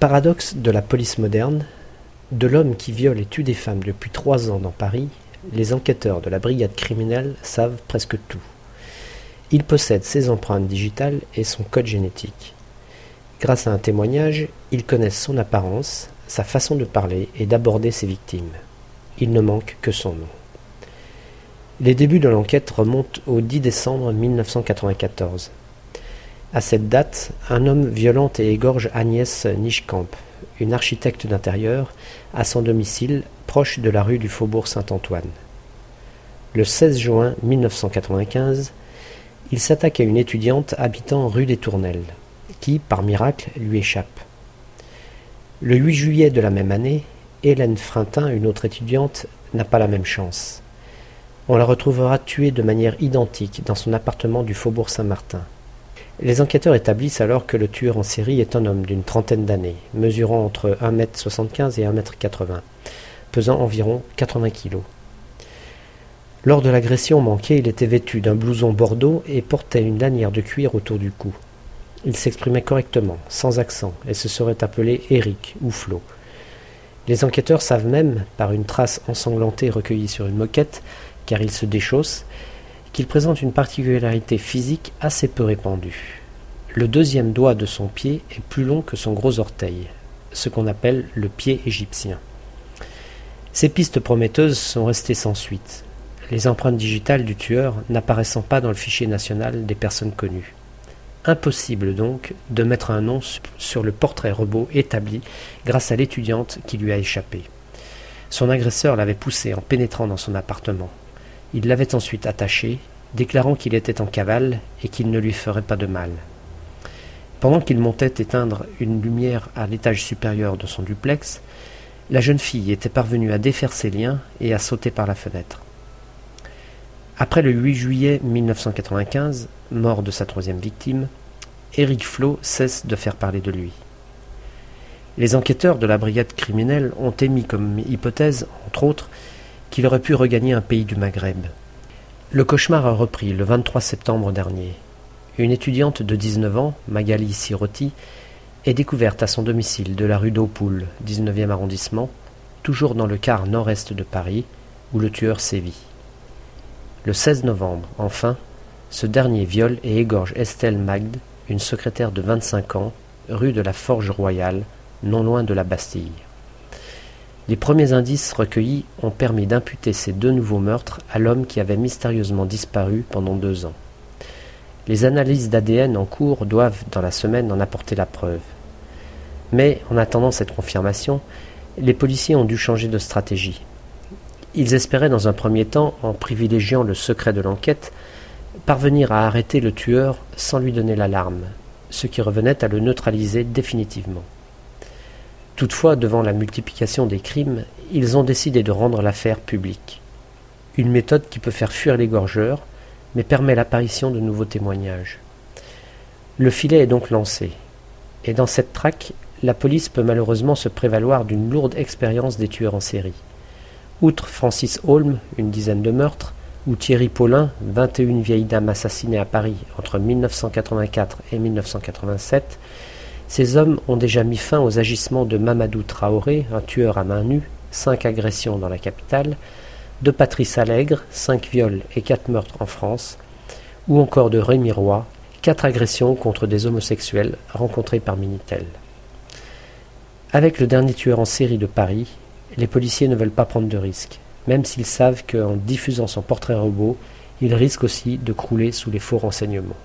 Paradoxe de la police moderne, de l'homme qui viole et tue des femmes depuis trois ans dans Paris, les enquêteurs de la brigade criminelle savent presque tout. Ils possèdent ses empreintes digitales et son code génétique. Grâce à un témoignage, ils connaissent son apparence, sa façon de parler et d'aborder ses victimes. Il ne manque que son nom. Les débuts de l'enquête remontent au 10 décembre 1994. À cette date, un homme violente et égorge Agnès Nischkamp, une architecte d'intérieur, à son domicile proche de la rue du Faubourg Saint-Antoine. Le 16 juin 1995, il s'attaque à une étudiante habitant rue des Tournelles, qui, par miracle, lui échappe. Le 8 juillet de la même année, Hélène Frintin, une autre étudiante, n'a pas la même chance. On la retrouvera tuée de manière identique dans son appartement du faubourg Saint-Martin. Les enquêteurs établissent alors que le tueur en série est un homme d'une trentaine d'années, mesurant entre 1m75 et 1m80, pesant environ 80 kg. Lors de l'agression manquée, il était vêtu d'un blouson bordeaux et portait une lanière de cuir autour du cou. Il s'exprimait correctement, sans accent, et se serait appelé Eric ou Flo. Les enquêteurs savent même, par une trace ensanglantée recueillie sur une moquette, car il se déchausse, qu'il présente une particularité physique assez peu répandue. Le deuxième doigt de son pied est plus long que son gros orteil, ce qu'on appelle le pied égyptien. Ces pistes prometteuses sont restées sans suite, les empreintes digitales du tueur n'apparaissant pas dans le fichier national des personnes connues. Impossible donc de mettre un nom sur le portrait robot établi grâce à l'étudiante qui lui a échappé. Son agresseur l'avait poussé en pénétrant dans son appartement. Il l'avait ensuite attaché, déclarant qu'il était en cavale et qu'il ne lui ferait pas de mal. Pendant qu'il montait éteindre une lumière à l'étage supérieur de son duplex, la jeune fille était parvenue à défaire ses liens et à sauter par la fenêtre. Après le 8 juillet 1995, mort de sa troisième victime, Éric Flo cesse de faire parler de lui. Les enquêteurs de la brigade criminelle ont émis comme hypothèse, entre autres, qu'il aurait pu regagner un pays du Maghreb. Le cauchemar a repris le 23 septembre dernier. Une étudiante de 19 ans, Magali Sirotti, est découverte à son domicile de la rue d'Aupoul, 19e arrondissement, toujours dans le quart nord-est de Paris, où le tueur sévit. Le 16 novembre, enfin, ce dernier viole et égorge Estelle Magde, une secrétaire de 25 ans, rue de la Forge Royale, non loin de la Bastille. Les premiers indices recueillis ont permis d'imputer ces deux nouveaux meurtres à l'homme qui avait mystérieusement disparu pendant deux ans. Les analyses d'ADN en cours doivent, dans la semaine, en apporter la preuve. Mais, en attendant cette confirmation, les policiers ont dû changer de stratégie. Ils espéraient dans un premier temps, en privilégiant le secret de l'enquête, parvenir à arrêter le tueur sans lui donner l'alarme, ce qui revenait à le neutraliser définitivement. Toutefois, devant la multiplication des crimes, ils ont décidé de rendre l'affaire publique. Une méthode qui peut faire fuir les gorgeurs, mais permet l'apparition de nouveaux témoignages. Le filet est donc lancé, et dans cette traque, la police peut malheureusement se prévaloir d'une lourde expérience des tueurs en série. Outre Francis Holm, une dizaine de meurtres, ou Thierry Paulin, 21 vieilles dames assassinées à Paris entre 1984 et 1987, ces hommes ont déjà mis fin aux agissements de Mamadou Traoré, un tueur à main nue, cinq agressions dans la capitale, de Patrice Allègre, cinq viols et quatre meurtres en France, ou encore de Rémi Roy, quatre agressions contre des homosexuels rencontrés par Minitel. Avec le dernier tueur en série de Paris, les policiers ne veulent pas prendre de risques, même s'ils savent qu'en diffusant son portrait robot, ils risquent aussi de crouler sous les faux renseignements.